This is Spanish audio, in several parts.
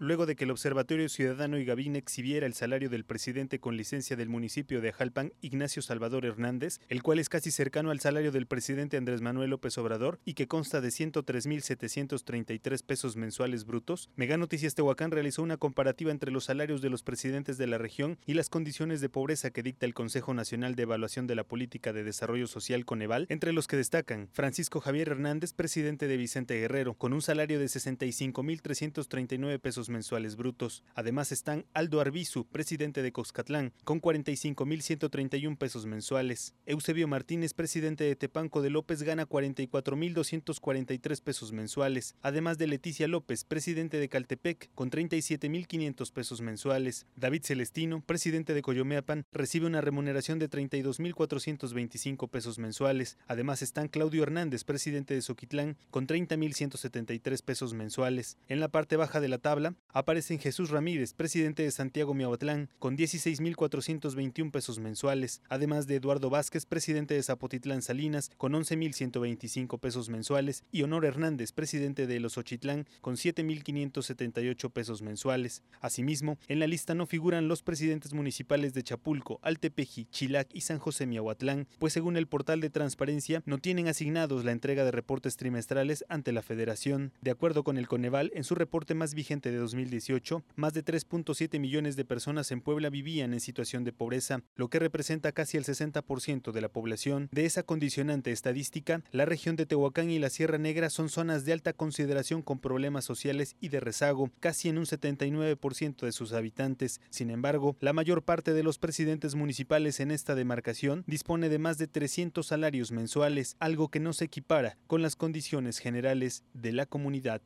luego de que el Observatorio Ciudadano y Gabín exhibiera el salario del presidente con licencia del municipio de Jalpan, Ignacio Salvador Hernández, el cual es casi cercano al salario del presidente Andrés Manuel López Obrador y que consta de 103.733 pesos mensuales brutos, Mega Noticias Tehuacán realizó una comparativa entre los salarios de los presidentes de la región y las condiciones de pobreza que dicta el Consejo Nacional de Evaluación de la Política de Desarrollo Social Coneval, entre los que destacan Francisco Javier Hernández, presidente de Vicente Guerrero, con un salario de 65.339 pesos mensuales brutos. Además están Aldo Arbizu, presidente de Coscatlán, con 45.131 pesos mensuales. Eusebio Martínez, presidente de Tepanco de López, gana 44.243 pesos mensuales. Además de Leticia López, presidente de Caltepec, con 37.500 pesos mensuales. David Celestino, presidente de Coyomeapan, recibe una remuneración de 32.425 pesos mensuales. Además están Claudio Hernández, presidente de Soquitlán, con 30.173 pesos mensuales. En la parte baja de la tabla aparecen Jesús Ramírez, presidente de Santiago Miahuatlán, con 16.421 pesos mensuales, además de Eduardo Vázquez, presidente de Zapotitlán Salinas, con 11.125 pesos mensuales, y Honor Hernández, presidente de Los Ochitlán, con 7.578 pesos mensuales. Asimismo, en la lista no figuran los presidentes municipales de Chapulco, Altepeji, Chilac y San José Miahuatlán, pues según el portal de transparencia, no tienen asignados la entrega de reportes trimestrales ante la Federación. De acuerdo con el Coneval, en su reporte más vigente de 2018, más de 3.7 millones de personas en Puebla vivían en situación de pobreza, lo que representa casi el 60% de la población. De esa condicionante estadística, la región de Tehuacán y la Sierra Negra son zonas de alta consideración con problemas sociales y de rezago, casi en un 79% de sus habitantes. Sin embargo, la mayor parte de los presidentes municipales en esta demarcación dispone de más de 300 salarios mensuales, algo que no se equipara con las condiciones generales de la comunidad.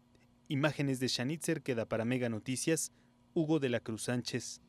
Imágenes de Shanitzer queda para Mega Noticias, Hugo de la Cruz Sánchez.